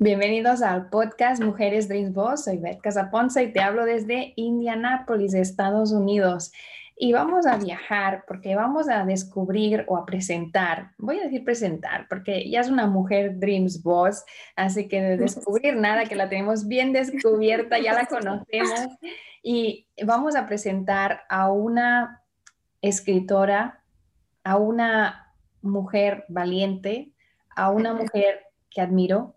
Bienvenidos al podcast Mujeres Dreams Boss. Soy Beth Casaponza y te hablo desde Indianápolis, Estados Unidos. Y vamos a viajar porque vamos a descubrir o a presentar, voy a decir presentar, porque ya es una mujer Dreams Boss, así que de descubrir nada, que la tenemos bien descubierta, ya la conocemos. Y vamos a presentar a una escritora, a una mujer valiente, a una mujer que admiro,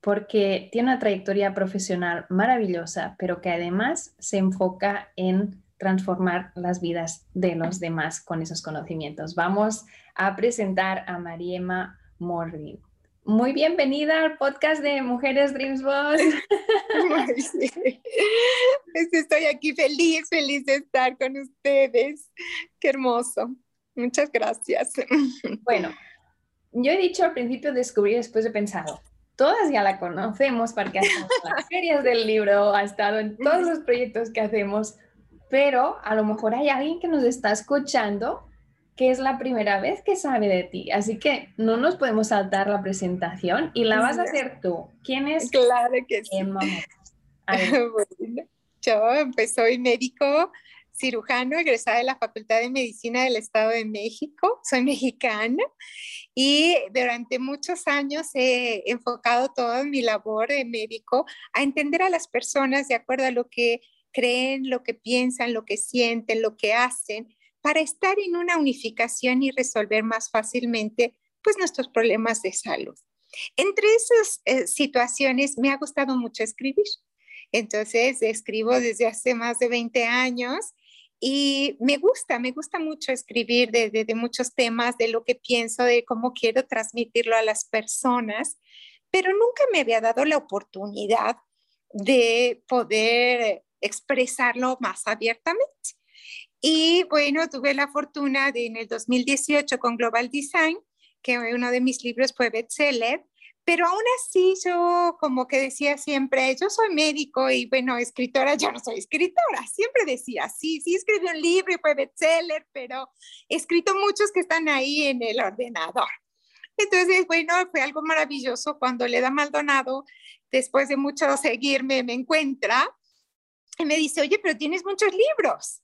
porque tiene una trayectoria profesional maravillosa, pero que además se enfoca en transformar las vidas de los demás con esos conocimientos. Vamos a presentar a Mariema Morri. Muy bienvenida al podcast de Mujeres Dreams Boss. Estoy aquí feliz, feliz de estar con ustedes. Qué hermoso. Muchas gracias. Bueno, yo he dicho al principio descubrir, después he pensado, todas ya la conocemos porque ha estado en las ferias del libro, ha estado en todos los proyectos que hacemos, pero a lo mejor hay alguien que nos está escuchando que es la primera vez que sabe de ti. Así que no nos podemos saltar la presentación y la vas a hacer tú. ¿Quién es? Claro que sí. yo soy médico cirujano egresada de la Facultad de Medicina del Estado de México. Soy mexicana y durante muchos años he enfocado toda mi labor de médico a entender a las personas de acuerdo a lo que creen, lo que piensan, lo que sienten, lo que hacen, para estar en una unificación y resolver más fácilmente pues nuestros problemas de salud. Entre esas eh, situaciones me ha gustado mucho escribir. Entonces, escribo desde hace más de 20 años y me gusta, me gusta mucho escribir de, muchos temas, de lo que pienso, de cómo quiero transmitirlo a las personas, pero nunca me había dado la oportunidad de poder expresarlo más abiertamente. Y bueno, tuve la fortuna de en el 2018 con Global Design, que uno de mis libros fue bestseller, pero aún así yo como que decía siempre, yo soy médico y bueno, escritora, yo no soy escritora, siempre decía, sí, sí escribí un libro y fue bestseller, pero he escrito muchos que están ahí en el ordenador. Entonces, bueno, fue algo maravilloso cuando Leda Maldonado, después de mucho seguirme, me encuentra y me dice, oye, pero tienes muchos libros.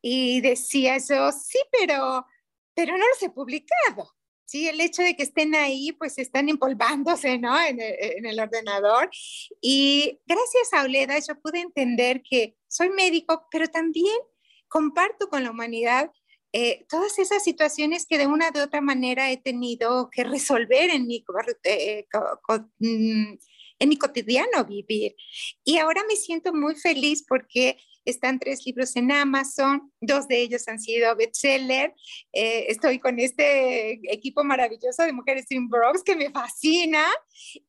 Y decía yo, sí, pero, pero no los he publicado. Sí, el hecho de que estén ahí, pues están empolvándose, ¿no? En el, ordenador. Y gracias a Oleda yo pude entender que soy médico, pero también comparto con la humanidad eh, todas esas situaciones que de una u otra manera he tenido que resolver en mi, eh, mm, en mi cotidiano vivir. Y ahora me siento muy feliz porque están tres libros en Amazon, dos de ellos han sido bestseller. Eh, estoy con este equipo maravilloso de Mujeres in Bronx que me fascina.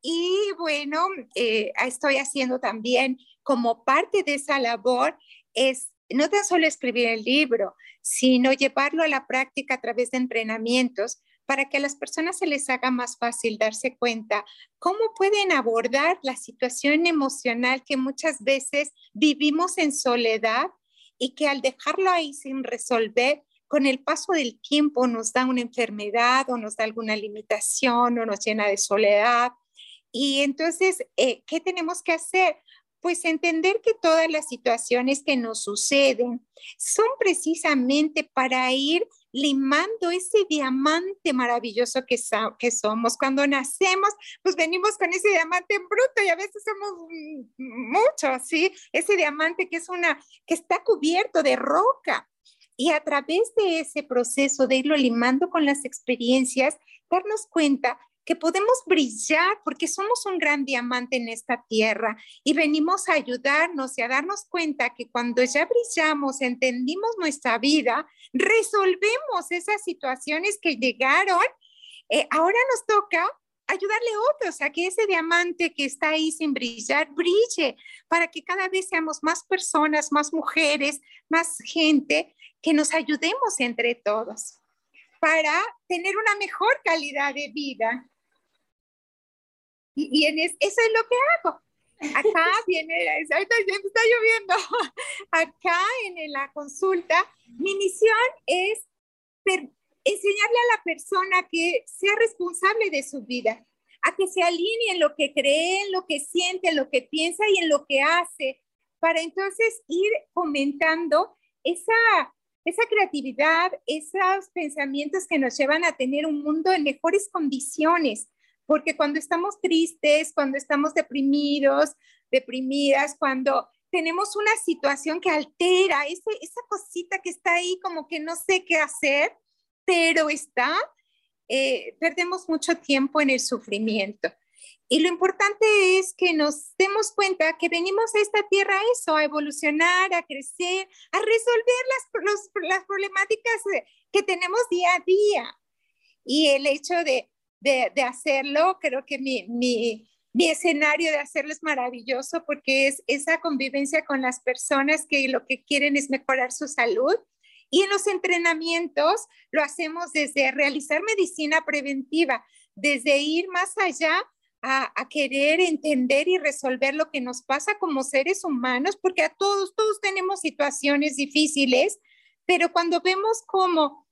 Y bueno, eh, estoy haciendo también como parte de esa labor es no tan solo escribir el libro, sino llevarlo a la práctica a través de entrenamientos para que a las personas se les haga más fácil darse cuenta cómo pueden abordar la situación emocional que muchas veces vivimos en soledad y que al dejarlo ahí sin resolver, con el paso del tiempo nos da una enfermedad o nos da alguna limitación o nos llena de soledad. Y entonces, eh, ¿qué tenemos que hacer? Pues entender que todas las situaciones que nos suceden son precisamente para ir limando ese diamante maravilloso que, que somos. Cuando nacemos, pues venimos con ese diamante en bruto y a veces somos muchos, ¿sí? Ese diamante que es una, que está cubierto de roca. Y a través de ese proceso de irlo limando con las experiencias, darnos cuenta que podemos brillar porque somos un gran diamante en esta tierra y venimos a ayudarnos y a darnos cuenta que cuando ya brillamos, entendimos nuestra vida, resolvemos esas situaciones que llegaron, eh, ahora nos toca ayudarle a otros a que ese diamante que está ahí sin brillar brille para que cada vez seamos más personas, más mujeres, más gente, que nos ayudemos entre todos para tener una mejor calidad de vida. Y, en eso es lo que hago. Acá viene, ahorita está lloviendo, acá en la consulta, mi misión es enseñarle a la persona que sea responsable de su vida, a que se alinee en lo que cree, en lo que siente, en lo que piensa y en lo que hace, para entonces ir fomentando esa, esa creatividad, esos pensamientos que nos llevan a tener un mundo en mejores condiciones, porque cuando estamos tristes, cuando estamos deprimidos, deprimidas, cuando tenemos una situación que altera, esa cosita que está ahí como que no sé qué hacer, pero está, eh, perdemos mucho tiempo en el sufrimiento. Y lo importante es que nos demos cuenta que venimos a esta tierra a eso, a evolucionar, a crecer, a resolver las, las problemáticas que tenemos día a día. Y el hecho de de, hacerlo. Creo que mi, mi, mi, escenario de hacerlo es maravilloso porque es esa convivencia con las personas que lo que quieren es mejorar su salud. Y en los entrenamientos lo hacemos desde realizar medicina preventiva, desde ir más allá a, querer entender y resolver lo que nos pasa como seres humanos, porque a todos, todos tenemos situaciones difíciles, pero cuando vemos cómo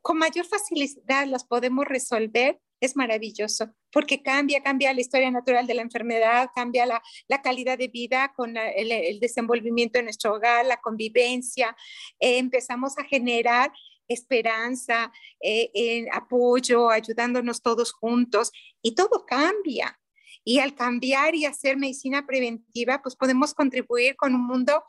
con mayor facilidad las podemos resolver, es maravilloso porque cambia, cambia la historia natural de la enfermedad, cambia la, calidad de vida con el, desenvolvimiento de nuestro hogar, la convivencia, eh, empezamos a generar esperanza, eh, apoyo, ayudándonos todos juntos y todo cambia. Y al cambiar y hacer medicina preventiva, pues podemos contribuir con un mundo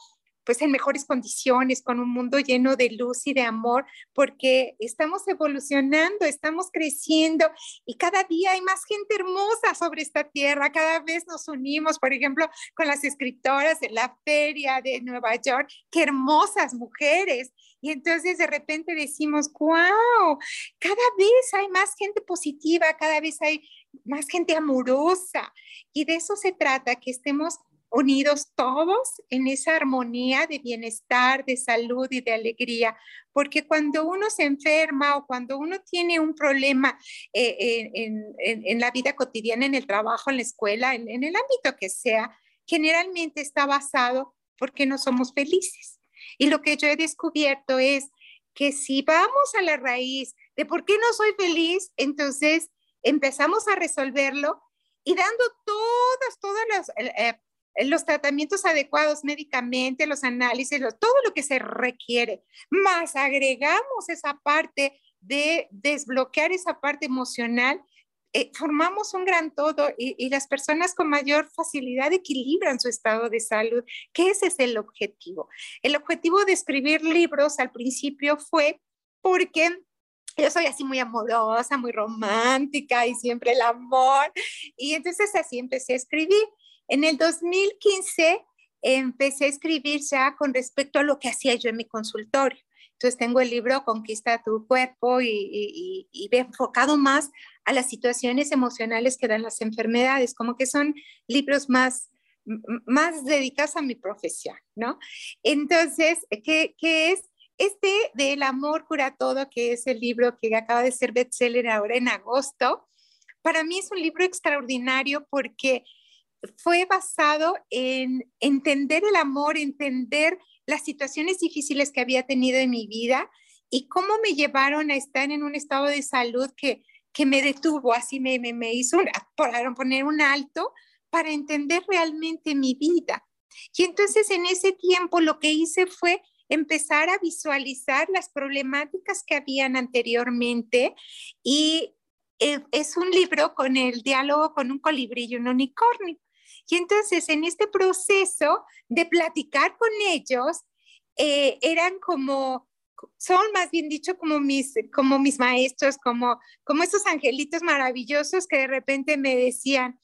pues en mejores condiciones, con un mundo lleno de luz y de amor, porque estamos evolucionando, estamos creciendo y cada día hay más gente hermosa sobre esta tierra, cada vez nos unimos, por ejemplo, con las escritoras de la feria de Nueva York, qué hermosas mujeres. Y entonces de repente decimos, wow, cada vez hay más gente positiva, cada vez hay más gente amorosa. Y de eso se trata, que estemos unidos todos en esa armonía de bienestar, de salud y de alegría, porque cuando uno se enferma o cuando uno tiene un problema eh, en, la vida cotidiana, en el trabajo, en la escuela, en, el ámbito que sea, generalmente está basado porque no somos felices. Y lo que yo he descubierto es que si vamos a la raíz de por qué no soy feliz, entonces empezamos a resolverlo y dando todas, todas las eh, los tratamientos adecuados médicamente, los análisis, todo lo que se requiere, más agregamos esa parte de desbloquear esa parte emocional, eh, formamos un gran todo y, y, las personas con mayor facilidad equilibran su estado de salud, que ese es el objetivo. El objetivo de escribir libros al principio fue porque yo soy así muy amorosa, muy romántica y siempre el amor. Y entonces así empecé a escribir. En el 2015 empecé a escribir ya con respecto a lo que hacía yo en mi consultorio. Entonces tengo el libro Conquista tu cuerpo y, y, he enfocado más a las situaciones emocionales que dan las enfermedades, como que son libros más, más dedicados a mi profesión, ¿no? Entonces, ¿qué, qué es? Este del amor cura todo, que es el libro que acaba de ser bestseller ahora en agosto, para mí es un libro extraordinario porque fue basado en entender el amor, entender las situaciones difíciles que había tenido en mi vida y cómo me llevaron a estar en un estado de salud que, que me detuvo, así me, me, me hizo poner un alto para entender realmente mi vida. Y entonces en ese tiempo lo que hice fue empezar a visualizar las problemáticas que habían anteriormente y eh, es un libro con el diálogo con un colibrí y un unicornio. Y entonces en este proceso de platicar con ellos, eh, eran como, son más bien dicho como mis, como mis maestros, como, como esos angelitos maravillosos que de repente me decían,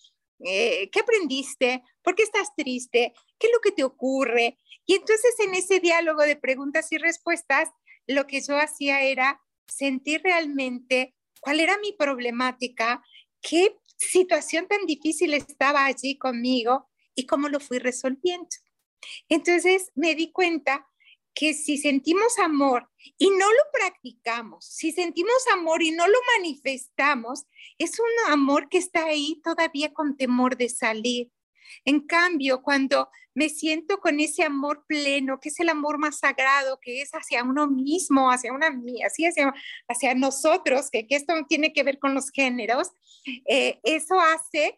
eh, ¿qué aprendiste? ¿Por qué estás triste? ¿Qué es lo que te ocurre? Y entonces en ese diálogo de preguntas y respuestas, lo que yo hacía era sentir realmente cuál era mi problemática, qué situación tan difícil estaba allí conmigo y cómo lo fui resolviendo. Entonces me di cuenta que si sentimos amor y no lo practicamos, si sentimos amor y no lo manifestamos, es un amor que está ahí todavía con temor de salir. En cambio, cuando me siento con ese amor pleno, que es el amor más sagrado, que es hacia uno mismo, hacia una así hacia, nosotros, que, esto no tiene que ver con los géneros, eh, eso hace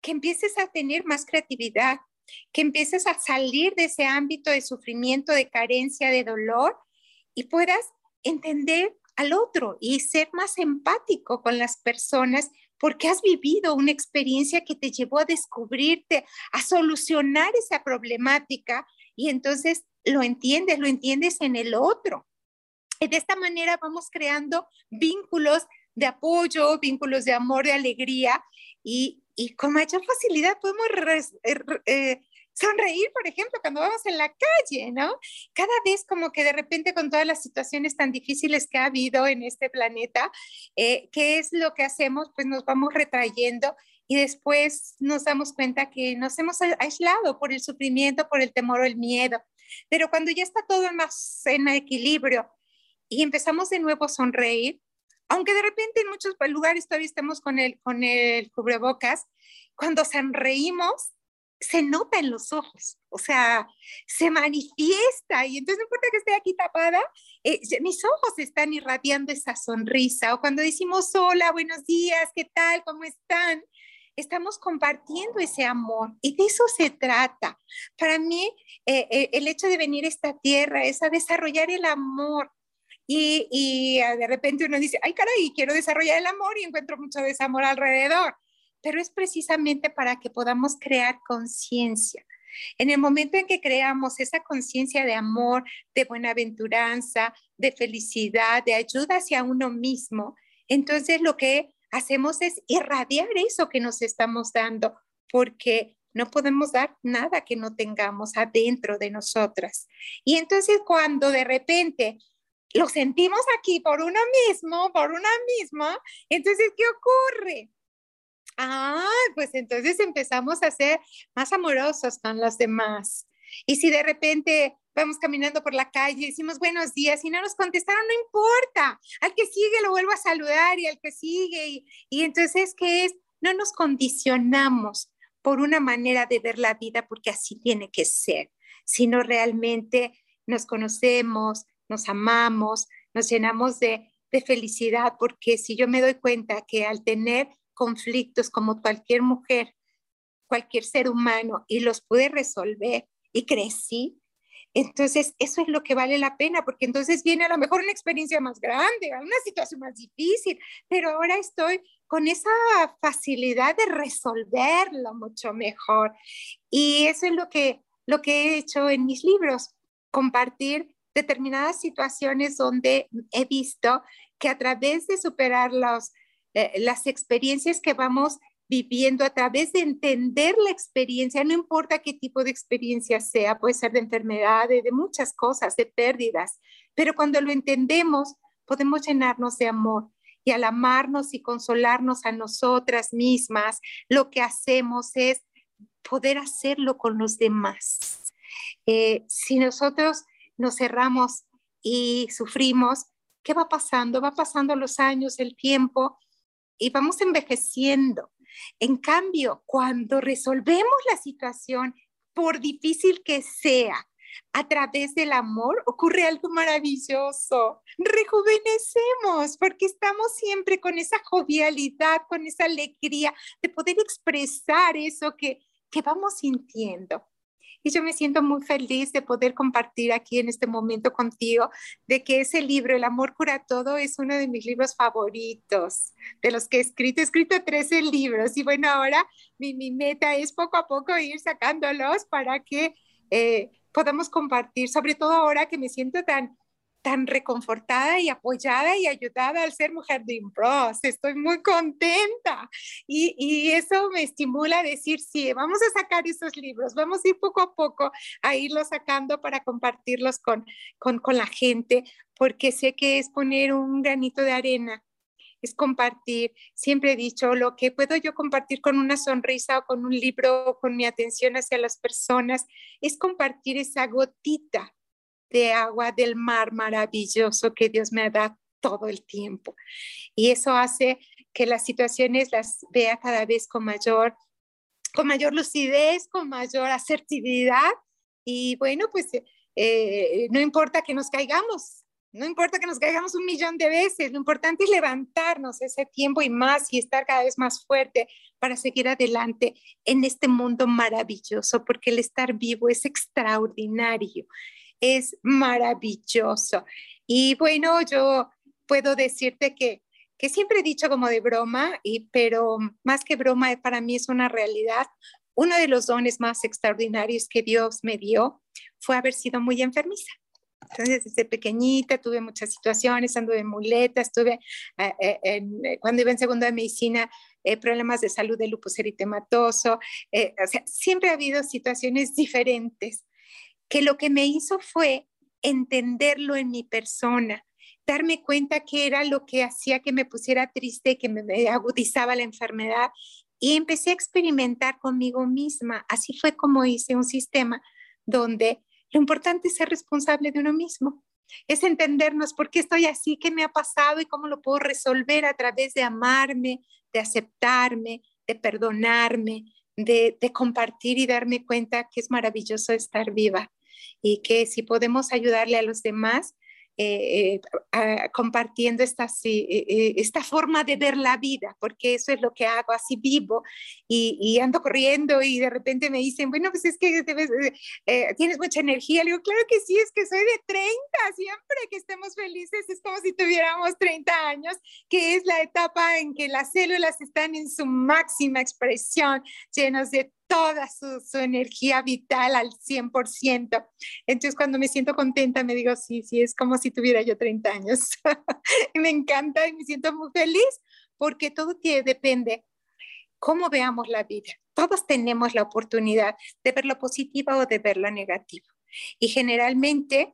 que empieces a tener más creatividad, que empieces a salir de ese ámbito de sufrimiento, de carencia, de dolor y puedas entender al otro y ser más empático con las personas porque has vivido una experiencia que te llevó a descubrirte, a solucionar esa problemática y entonces lo entiendes, lo entiendes en el otro. Y de esta manera vamos creando vínculos de apoyo, vínculos de amor, de alegría y, y con mayor facilidad podemos eh, eh, sonreír, por ejemplo, cuando vamos en la calle, ¿no? Cada vez como que de repente con todas las situaciones tan difíciles que ha habido en este planeta, eh, ¿qué es lo que hacemos? Pues nos vamos retrayendo y después nos damos cuenta que nos hemos aislado por el sufrimiento, por el temor o el miedo. Pero cuando ya está todo más en equilibrio y empezamos de nuevo a sonreír, aunque de repente en muchos lugares todavía estemos con el, con el cubrebocas, cuando sonreímos, se nota en los ojos, o sea, se manifiesta y entonces no importa que esté aquí tapada, eh, mis ojos están irradiando esa sonrisa o cuando decimos hola, buenos días, ¿qué tal? ¿Cómo están? Estamos compartiendo ese amor y de eso se trata. Para mí, eh, eh, el hecho de venir a esta tierra es a desarrollar el amor, y, y, de repente uno dice, ay caray, quiero desarrollar el amor y encuentro mucho desamor alrededor pero es precisamente para que podamos crear conciencia. En el momento en que creamos esa conciencia de amor, de buenaventuranza, de felicidad, de ayuda hacia uno mismo, entonces lo que hacemos es irradiar eso que nos estamos dando, porque no podemos dar nada que no tengamos adentro de nosotras. Y entonces cuando de repente lo sentimos aquí por uno mismo, por una misma, entonces, ¿qué ocurre? Ah, pues entonces empezamos a ser más amorosos con los demás. Y si de repente vamos caminando por la calle y decimos buenos días y no nos contestaron, no importa. Al que sigue lo vuelvo a saludar y al que sigue. Y, entonces, ¿qué es? No nos condicionamos por una manera de ver la vida porque así tiene que ser, sino realmente nos conocemos, nos amamos, nos llenamos de, de felicidad, porque si yo me doy cuenta que al tener conflictos como cualquier mujer, cualquier ser humano y los pude resolver y crecí. Entonces, eso es lo que vale la pena, porque entonces viene a lo mejor una experiencia más grande, una situación más difícil, pero ahora estoy con esa facilidad de resolverlo mucho mejor. Y eso es lo que, lo que he hecho en mis libros, compartir determinadas situaciones donde he visto que a través de superar los, eh, las experiencias que vamos viviendo a través de entender la experiencia, no importa qué tipo de experiencia sea, puede ser de enfermedad, de, muchas cosas, de pérdidas, pero cuando lo entendemos, podemos llenarnos de amor. Y al amarnos y consolarnos a nosotras mismas, lo que hacemos es poder hacerlo con los demás. Eh, si nosotros nos cerramos y sufrimos, ¿qué va pasando? Va pasando los años, el tiempo, y vamos envejeciendo. En cambio, cuando resolvemos la situación, por difícil que sea, a través del amor ocurre algo maravilloso. Rejuvenecemos porque estamos siempre con esa jovialidad, con esa alegría de poder expresar eso que, que vamos sintiendo. Y yo me siento muy feliz de poder compartir aquí en este momento contigo de que ese libro, El amor cura todo, es uno de mis libros favoritos, de los que he escrito. He escrito 13 libros y bueno, ahora mi, mi meta es poco a poco ir sacándolos para que eh, podamos compartir, sobre todo ahora que me siento tan tan reconfortada y apoyada y ayudada al ser mujer de Impros. Estoy muy contenta y, y, eso me estimula a decir, sí, vamos a sacar esos libros, vamos a ir poco a poco a irlos sacando para compartirlos con, con, con la gente, porque sé que es poner un granito de arena es compartir. Siempre he dicho, lo que puedo yo compartir con una sonrisa o con un libro, con mi atención hacia las personas, es compartir esa gotita de agua del mar maravilloso que Dios me dado todo el tiempo. Y eso hace que las situaciones las vea cada vez con mayor, con mayor lucidez, con mayor asertividad. Y bueno, pues eh, no importa que nos caigamos, no importa que nos caigamos un millón de veces, lo importante es levantarnos ese tiempo y más y estar cada vez más fuerte para seguir adelante en este mundo maravilloso, porque el estar vivo es extraordinario es maravilloso. Y bueno, yo puedo decirte que, que siempre he dicho como de broma, y, pero más que broma para mí es una realidad. Uno de los dones más extraordinarios que Dios me dio fue haber sido muy enfermiza. Entonces, desde pequeñita tuve muchas situaciones, anduve en muletas, eh, eh, eh, cuando iba en segundo de medicina, problemas de salud de lupus eritematoso. o sea, siempre ha habido situaciones diferentes que lo que me hizo fue entenderlo en mi persona, darme cuenta que era lo que hacía que me pusiera triste, que me agudizaba la enfermedad y empecé a experimentar conmigo misma. Así fue como hice un sistema donde lo importante es ser responsable de uno mismo, es entendernos por qué estoy así, qué me ha pasado y cómo lo puedo resolver a través de amarme, de aceptarme, de perdonarme, de, de compartir y darme cuenta que es maravilloso estar viva y que si podemos ayudarle a los demás, eh, eh, compartiendo esta, eh, esta forma de ver la vida, porque eso es lo que hago, así vivo y, ando corriendo y de repente me dicen, bueno, pues es que tienes mucha energía. Le digo, claro que sí, es que soy de 30, siempre que estemos felices es como si tuviéramos 30 años, que es la etapa en que las células están en su máxima expresión, llenos de toda su, energía vital al 100%. Entonces, cuando me siento contenta, me digo, sí, sí, es como si tuviera yo 30 años. me encanta y me siento muy feliz porque todo depende cómo veamos la vida. Todos tenemos la oportunidad de ver lo positivo o de ver lo negativo. Y generalmente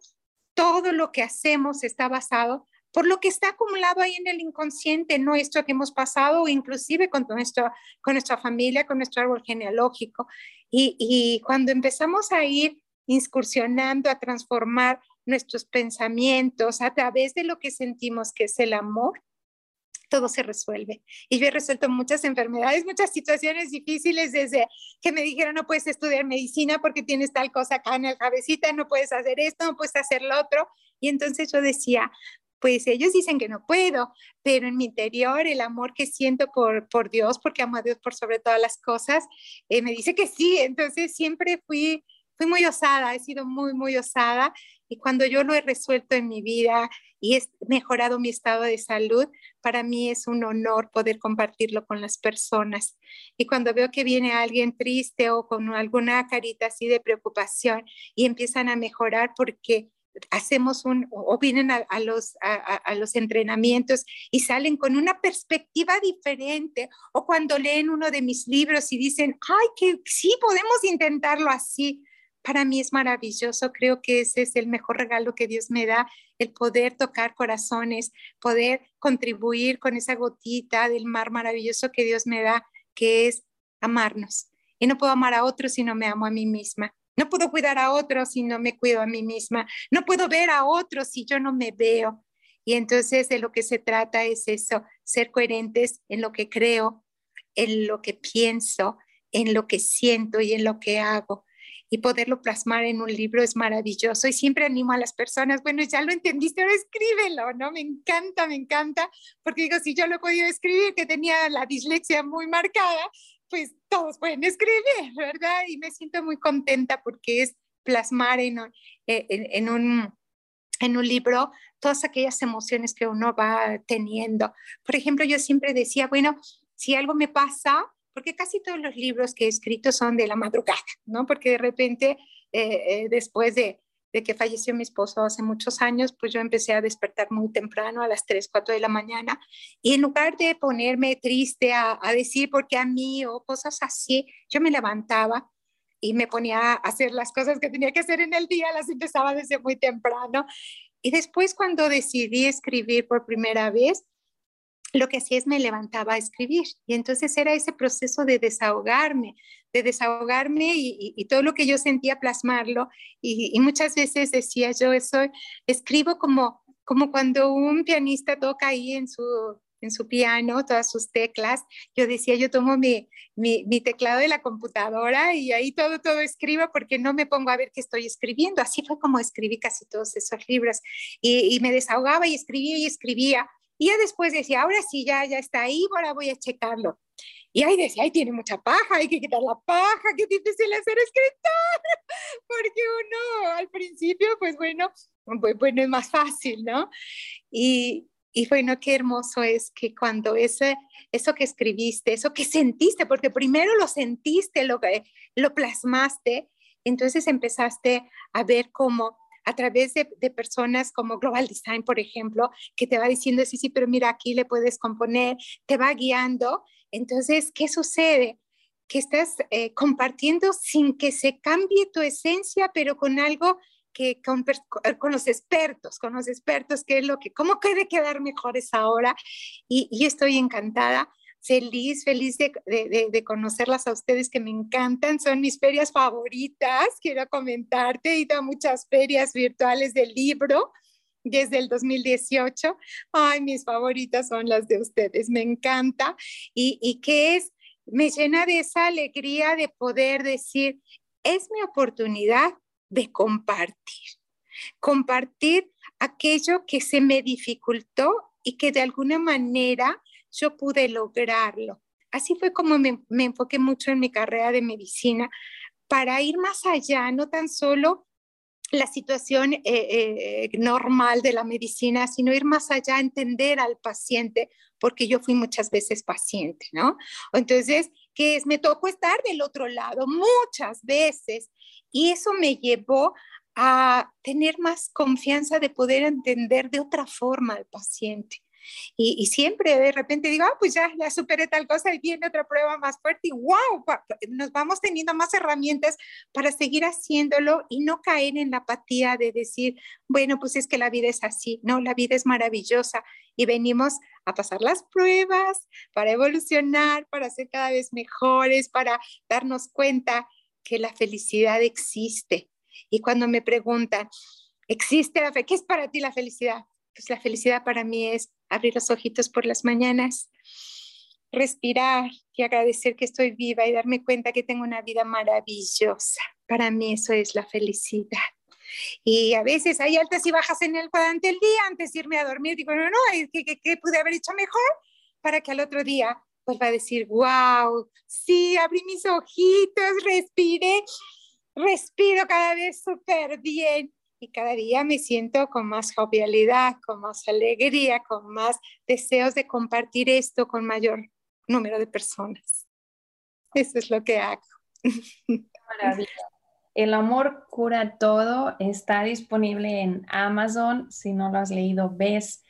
todo lo que hacemos está basado por lo que está acumulado ahí en el inconsciente nuestro que hemos pasado, inclusive con, nuestro, con nuestra familia, con nuestro árbol genealógico. Y, y cuando empezamos a ir incursionando, a transformar nuestros pensamientos a través de lo que sentimos que es el amor, todo se resuelve. Y yo he resuelto muchas enfermedades, muchas situaciones difíciles desde que me dijeron no puedes estudiar medicina porque tienes tal cosa acá en el cabecita, no puedes hacer esto, no puedes hacer lo otro. Y entonces yo decía, pues ellos dicen que no puedo, pero en mi interior el amor que siento por, por Dios, porque amo a Dios por sobre todas las cosas, eh, me dice que sí. Entonces siempre fui, fui muy osada, he sido muy, muy osada. Y cuando yo lo he resuelto en mi vida y he mejorado mi estado de salud, para mí es un honor poder compartirlo con las personas. Y cuando veo que viene alguien triste o con alguna carita así de preocupación y empiezan a mejorar porque hacemos un, o vienen a, los, a, los entrenamientos y salen con una perspectiva diferente, o cuando leen uno de mis libros y dicen, ay, que sí, podemos intentarlo así. Para mí es maravilloso, creo que ese es el mejor regalo que Dios me da, el poder tocar corazones, poder contribuir con esa gotita del mar maravilloso que Dios me da, que es amarnos. Y no puedo amar a otros si no me amo a mí misma. No puedo cuidar a otros si no me cuido a mí misma. No puedo ver a otros si yo no me veo. Y entonces de lo que se trata es eso, ser coherentes en lo que creo, en lo que pienso, en lo que siento y en lo que hago. y poderlo plasmar en un libro es maravilloso. Y siempre animo a las personas, bueno, ya lo entendiste, ahora escríbelo, ¿no? Me encanta, me encanta, porque digo, si yo lo he podido escribir, que tenía la dislexia muy marcada, pues todos pueden escribir, ¿verdad? Y me siento muy contenta porque es plasmar en, eh, en, un, en un libro todas aquellas emociones que uno va teniendo. Por ejemplo, yo siempre decía, bueno, si algo me pasa, porque casi todos los libros que he escrito son de la madrugada, ¿no? Porque de repente, eh, eh, después de, de, que falleció mi esposo hace muchos años, pues yo empecé a despertar muy temprano, a las 3, 4 de la mañana, y en lugar de ponerme triste a, a decir por qué a mí o cosas así, yo me levantaba y me ponía a hacer las cosas que tenía que hacer en el día, las empezaba desde muy temprano. Y después cuando decidí escribir por primera vez, lo que hacía es me levantaba a escribir. Y entonces era ese proceso de desahogarme, de desahogarme y, todo lo que yo sentía plasmarlo. Y, muchas veces decía yo, eso escribo como, como cuando un pianista toca ahí en su, en su piano, todas sus teclas. Yo decía, yo tomo mi, mi, teclado de la computadora y ahí todo, todo escribo porque no me pongo a ver qué estoy escribiendo. Así fue como escribí casi todos esos libros. Y, y me desahogaba y escribía y escribía. Y ya después decía, ahora sí, ya, ya está ahí, ahora voy a checarlo. Y ahí decía, ay, tiene mucha paja, hay que quitar la paja, qué difícil ser escritor, porque uno al principio, pues bueno, pues, bueno, es más fácil, ¿no? Y, y bueno, qué hermoso es que cuando ese, eso que escribiste, eso que sentiste, porque primero lo sentiste, lo, lo plasmaste, entonces empezaste a ver cómo a través de, personas como Global Design, por ejemplo, que te va diciendo, sí, sí, pero mira, aquí le puedes componer, te va guiando. Entonces, ¿qué sucede? Que estás eh, compartiendo sin que se cambie tu esencia, pero con algo que con, con, los expertos, con los expertos, qué es lo que, cómo puede quedar mejor esa hora. Y, y estoy encantada feliz, feliz de, conocerlas a ustedes que me encantan, son mis ferias favoritas, quiero comentarte, he ido a muchas ferias virtuales del libro desde el 2018, ay, mis favoritas son las de ustedes, me encanta y, y que es, me llena de esa alegría de poder decir, es mi oportunidad de compartir, compartir aquello que se me dificultó y que de alguna manera yo pude lograrlo. Así fue como me, enfoqué mucho en mi carrera de medicina para ir más allá, no tan solo la situación eh, eh, normal de la medicina, sino ir más allá, entender al paciente, porque yo fui muchas veces paciente, ¿no? Entonces, que es, me tocó estar del otro lado muchas veces y eso me llevó a tener más confianza de poder entender de otra forma al paciente. Y, siempre de repente digo, ah, pues ya, ya superé tal cosa y viene otra prueba más fuerte y wow, nos vamos teniendo más herramientas para seguir haciéndolo y no caer en la apatía de decir, bueno, pues es que la vida es así. No, la vida es maravillosa y venimos a pasar las pruebas para evolucionar, para ser cada vez mejores, para darnos cuenta que la felicidad existe. Y cuando me preguntan, ¿existe la fe? ¿Qué es para ti la felicidad? Pues la felicidad para mí es abrir los ojitos por las mañanas, respirar y agradecer que estoy viva y darme cuenta que tengo una vida maravillosa. Para mí eso es la felicidad. Y a veces hay altas y bajas en el cuadrante del día antes de irme a dormir. Digo, no, no, ¿qué, qué, qué pude haber hecho mejor? Para que al otro día vuelva a decir, wow, sí, abrí mis ojitos, respiré, respiro cada vez súper bien y cada día me siento con más jovialidad, con más alegría, con más deseos de compartir esto con mayor número de personas. Eso es lo que hago. Maravilla. El amor cura todo está disponible en Amazon. Si no lo has leído, ves,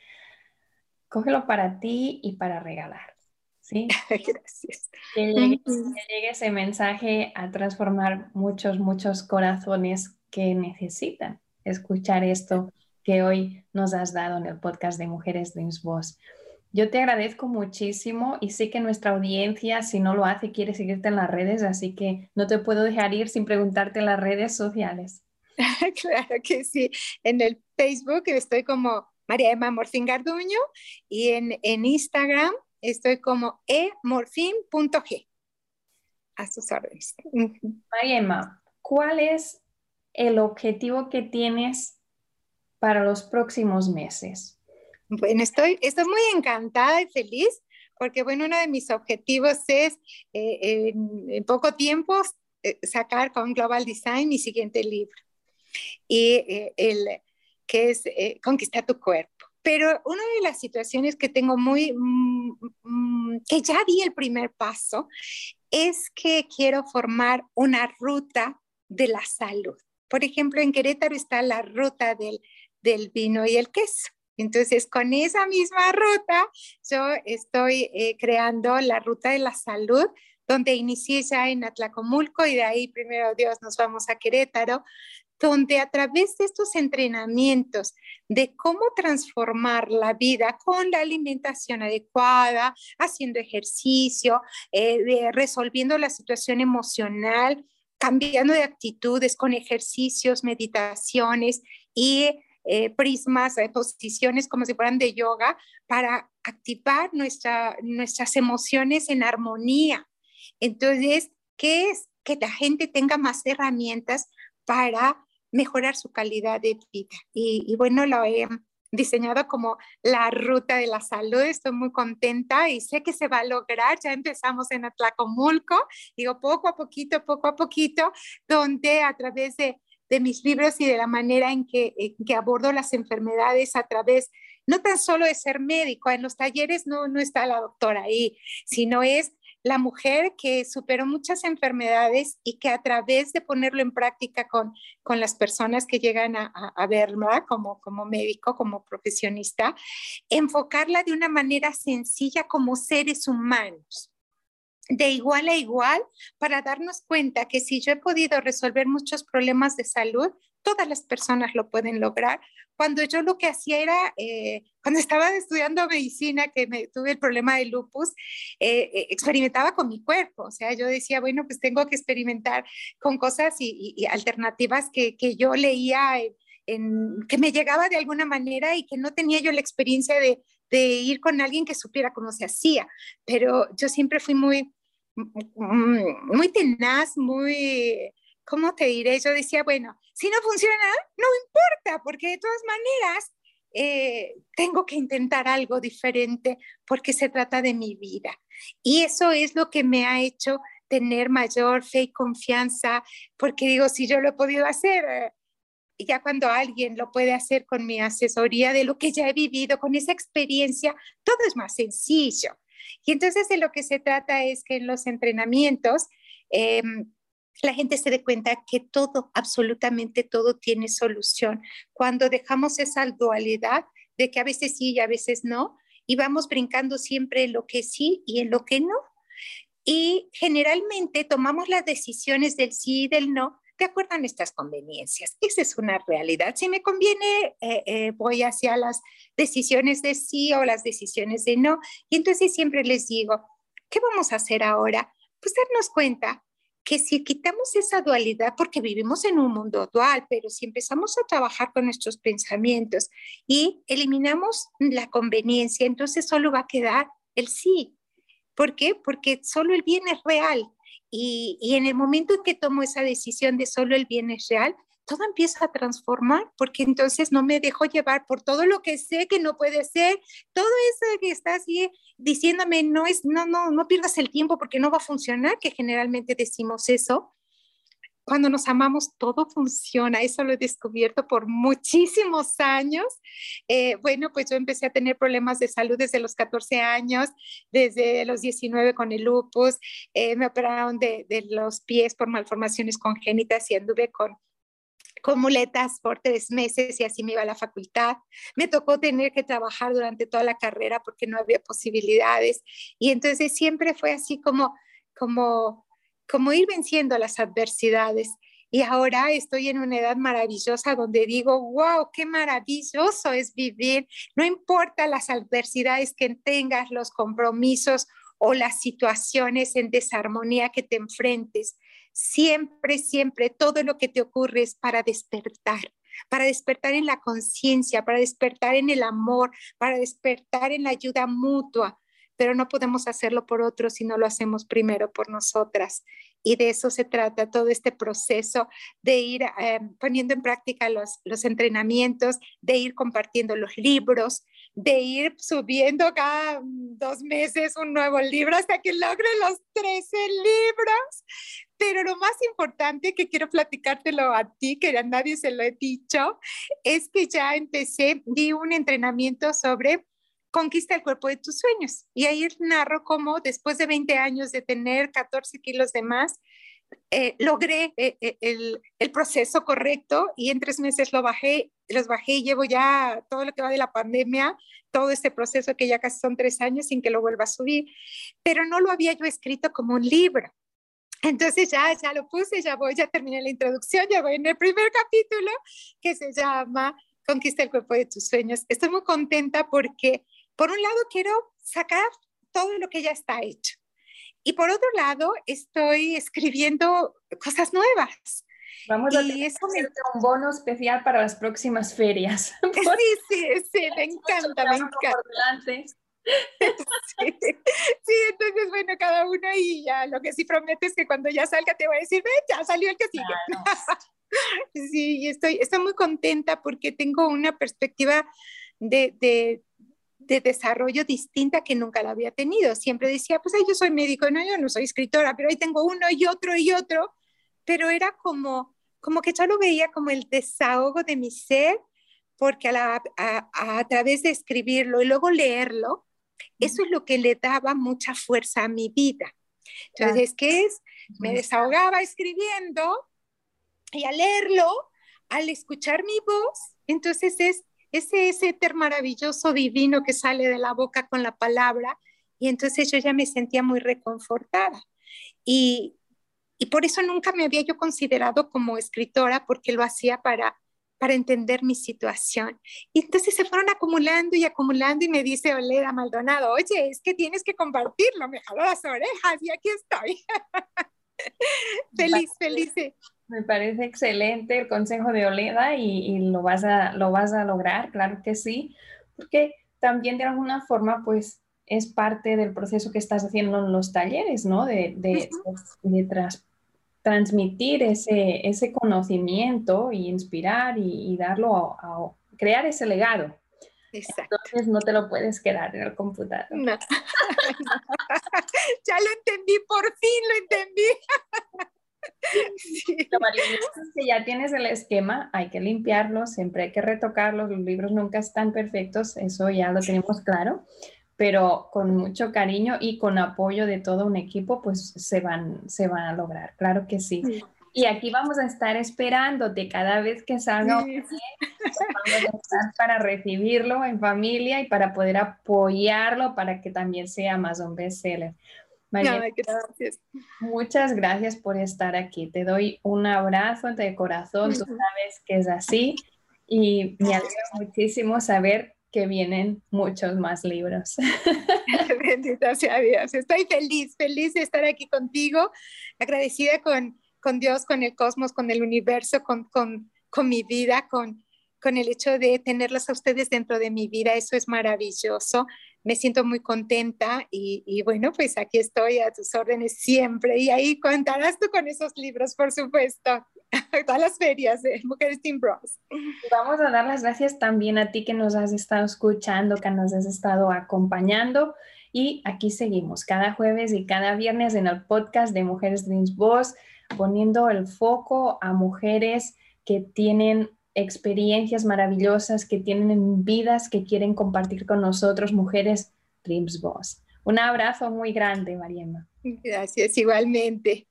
cógelo para ti y para regalar. ¿sí? Gracias. Que llegue, que llegue ese mensaje a transformar muchos, muchos corazones que necesitan escuchar esto que hoy nos has dado en el podcast de Mujeres Dreams Boss. Yo te agradezco muchísimo y sé que nuestra audiencia, si no lo hace, quiere seguirte en las redes, así que no te puedo dejar ir sin preguntarte en las redes sociales. claro que sí. En el Facebook estoy como María Emma Morfín Garduño y en, en Instagram estoy como emorfin.g. A sus órdenes. María Emma, ¿cuál es el objetivo que tienes para los próximos meses? Bueno, estoy, estoy muy encantada y feliz porque, bueno, uno de mis objetivos es eh, en, poco tiempo eh, sacar con Global Design mi siguiente libro, y eh, el, que es Conquistar tu cuerpo. Pero una de las situaciones que tengo muy, mm, que ya di el primer paso, es que quiero formar una ruta de la salud. Por ejemplo, en Querétaro está la ruta del, del vino y el queso. Entonces, con esa misma ruta, yo estoy eh, creando la ruta de la salud, donde inicié ya en Atlacomulco y de ahí, primero Dios, nos vamos a Querétaro, donde a través de estos entrenamientos de cómo transformar la vida con la alimentación adecuada, haciendo ejercicio, eh, resolviendo la situación emocional, cambiando de actitudes con ejercicios, meditaciones y eh, prismas, eh, posiciones como si fueran de yoga para activar nuestra, nuestras emociones en armonía. Entonces, ¿qué es? Que la gente tenga más herramientas para mejorar su calidad de vida. Y, bueno, lo diseñado como la ruta de la salud. Estoy muy contenta y sé que se va a lograr. Ya empezamos en Atlacomulco, digo poco a poquito, poco a poquito, donde a través de de mis libros y de la manera en que, que abordo las enfermedades a través, no tan solo de ser médico, en los talleres no, no está la doctora ahí, sino es la mujer que superó muchas enfermedades y que a través de ponerlo en práctica con, con las personas que llegan a, verla como, como médico, como profesionista, enfocarla de una manera sencilla como seres humanos de igual a igual para darnos cuenta que si yo he podido resolver muchos problemas de salud, todas las personas lo pueden lograr. Cuando yo lo que hacía era, eh, cuando estaba estudiando medicina, que me tuve el problema de lupus, eh, eh, experimentaba con mi cuerpo. O sea, yo decía, bueno, pues tengo que experimentar con cosas y, alternativas que, que, yo leía, en, que me llegaba de alguna manera y que no tenía yo la experiencia de, de ir con alguien que supiera cómo se hacía. Pero yo siempre fui muy, muy tenaz, muy, ¿cómo te diré? Yo decía, bueno, si no funciona, no importa, porque de todas maneras eh, tengo que intentar algo diferente porque se trata de mi vida. Y eso es lo que me ha hecho tener mayor fe y confianza, porque digo, si yo lo he podido hacer, eh, ya cuando alguien lo puede hacer con mi asesoría de lo que ya he vivido, con esa experiencia, todo es más sencillo. Y entonces de lo que se trata es que en los entrenamientos em, la gente se dé cuenta que todo, absolutamente todo tiene solución. Cuando dejamos esa dualidad de que a veces sí y a veces no, y vamos brincando siempre en lo que sí y en lo que no. Y generalmente tomamos las decisiones del sí y del no de acuerdo a nuestras conveniencias. Esa es una realidad. Si me conviene, eh, eh, voy hacia las decisiones de sí o las decisiones de no. Y entonces siempre les digo, ¿qué vamos a hacer ahora? Pues darnos cuenta que si quitamos esa dualidad, porque vivimos en un mundo dual, pero si empezamos a trabajar con nuestros pensamientos y eliminamos la conveniencia, entonces solo va a quedar el sí. ¿Por qué? Porque solo el bien es real y, en el momento en que tomo esa decisión de solo el bien es real, todo empieza a transformar, porque entonces no me dejo llevar por todo lo que sé que no puede ser, todo eso que está así diciéndome, no es, no, no, no pierdas el tiempo porque no va a funcionar, que generalmente decimos eso, cuando nos amamos, todo funciona. Eso lo he descubierto por muchísimos años. Eh, bueno, pues yo empecé a tener problemas de salud desde los 14 años, desde los 19 con el lupus. Eh, me operaron de, de, los pies por malformaciones congénitas y anduve con con muletas por tres meses y así me iba a la facultad. Me tocó tener que trabajar durante toda la carrera porque no había posibilidades. Y entonces siempre fue así como, como como ir venciendo las adversidades. Y ahora estoy en una edad maravillosa donde digo, wow, qué maravilloso es vivir. No importa las adversidades que tengas, los compromisos o las situaciones en desarmonía que te enfrentes. Siempre, siempre, todo lo que te ocurre es para despertar, para despertar en la conciencia, para despertar en el amor, para despertar en la ayuda mutua, pero no podemos hacerlo por otros si no lo hacemos primero por nosotras. Y de eso se trata todo este proceso de ir eh, poniendo en práctica los, los entrenamientos, de ir compartiendo los libros, de ir subiendo cada dos meses un nuevo libro hasta que logre los 13 libros. Pero lo más importante que quiero platicártelo a ti, que a nadie se lo he dicho, es que ya empecé, di un entrenamiento sobre conquista el cuerpo de tus sueños. Y ahí narro cómo después de 20 años de tener 14 kilos de más, eh, logré eh, eh, el, el, proceso correcto y en tres meses lo bajé, los bajé y llevo ya todo lo que va de la pandemia, todo este proceso que ya casi son tres años sin que lo vuelva a subir, pero no lo había yo escrito como un libro. Entonces ya, ya lo puse, ya voy, ya terminé la introducción, ya voy en el primer capítulo que se llama Conquista el cuerpo de tus sueños. Estoy muy contenta porque por un lado, quiero sacar todo lo que ya está hecho. Y por otro lado, estoy escribiendo cosas nuevas. Vamos a tener un bono especial para las próximas ferias. Sí, sí, sí, me encanta, me encanta. Sí, sí, entonces, bueno, cada uno y ya lo que sí prometo es que cuando ya salga te voy a decir, ve, ya salió el que sigue. Sí, y estoy, estoy muy contenta porque tengo una perspectiva de, de, de desarrollo distinta que nunca la había tenido. Siempre decía, pues yo soy médico, no, yo no soy escritora, pero ahí tengo uno y otro y otro, pero era como, como que yo lo veía como el desahogo de mi ser, porque a, a, través de escribirlo y luego leerlo, eso es lo que le daba mucha fuerza a mi vida. Entonces, ¿qué es? Me desahogaba escribiendo y al leerlo, al escuchar mi voz, entonces es ese, ese éter maravilloso divino que sale de la boca con la palabra. Y entonces yo ya me sentía muy reconfortada. Y, y por eso nunca me había yo considerado como escritora, porque lo hacía para, para entender mi situación. Y entonces se fueron acumulando y acumulando y me dice Oleda Maldonado, oye, es que tienes que compartirlo, me jaló las orejas y aquí estoy. feliz, feliz. Me parece excelente el consejo de Oleda y, lo, vas a, lo vas a lograr, claro que sí, porque también de alguna forma pues es parte del proceso que estás haciendo en los talleres, ¿no? De, de, transmitir ese, ese conocimiento y inspirar y, darlo a, crear ese legado. Exacto. Entonces no te lo puedes quedar en el computador. No. ya lo entendí, por fin lo entendí. Sí. que ya tienes el esquema, hay que limpiarlo, siempre hay que retocarlo, los libros nunca están perfectos, eso ya lo tenemos claro, pero con mucho cariño y con apoyo de todo un equipo, pues se van, se van a lograr, claro que sí. Y aquí vamos a estar esperándote cada vez que salga sí. vamos a estar para recibirlo en familia y para poder apoyarlo para que también sea más un bestseller. María, gracias. Muchas gracias por estar aquí. Te doy un abrazo de corazón. Tú sabes que es así y me alegra muchísimo saber que vienen muchos más libros. Bendita sea Dios. Estoy feliz, feliz de estar aquí contigo, agradecida con, con Dios, con el cosmos, con el universo, con, con, con mi vida, con, con el hecho de tenerlos a ustedes dentro de mi vida. Eso es maravilloso me siento muy contenta y, bueno, pues aquí estoy a tus órdenes siempre y ahí contarás tú con esos libros, por supuesto, todas las ferias de Mujeres Team Bros. Vamos a dar las gracias también a ti que nos has estado escuchando, que nos has estado acompañando y aquí seguimos cada jueves y cada viernes en el podcast de Mujeres Dreams Boss, poniendo el foco a mujeres que tienen experiencias maravillosas que tienen vidas que quieren compartir con nosotros, mujeres Dreams Boss. Un abrazo muy grande, Mariema. Gracias, igualmente.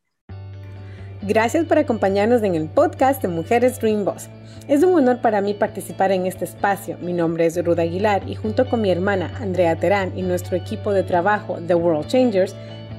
Gracias por acompañarnos en el podcast de Mujeres Dream Boss. Es un honor para mí participar en este espacio. Mi nombre es Ruda Aguilar y junto con mi hermana Andrea Terán y nuestro equipo de trabajo The World Changers,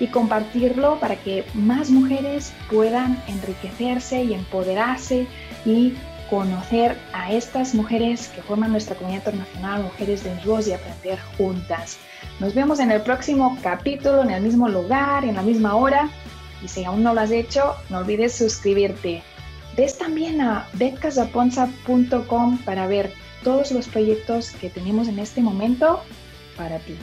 y compartirlo para que más mujeres puedan enriquecerse y empoderarse y conocer a estas mujeres que forman nuestra comunidad internacional, Mujeres de Voz y aprender juntas. Nos vemos en el próximo capítulo, en el mismo lugar, en la misma hora. Y si aún no lo has hecho, no olvides suscribirte. Ves también a betcasaponza.com para ver todos los proyectos que tenemos en este momento para ti.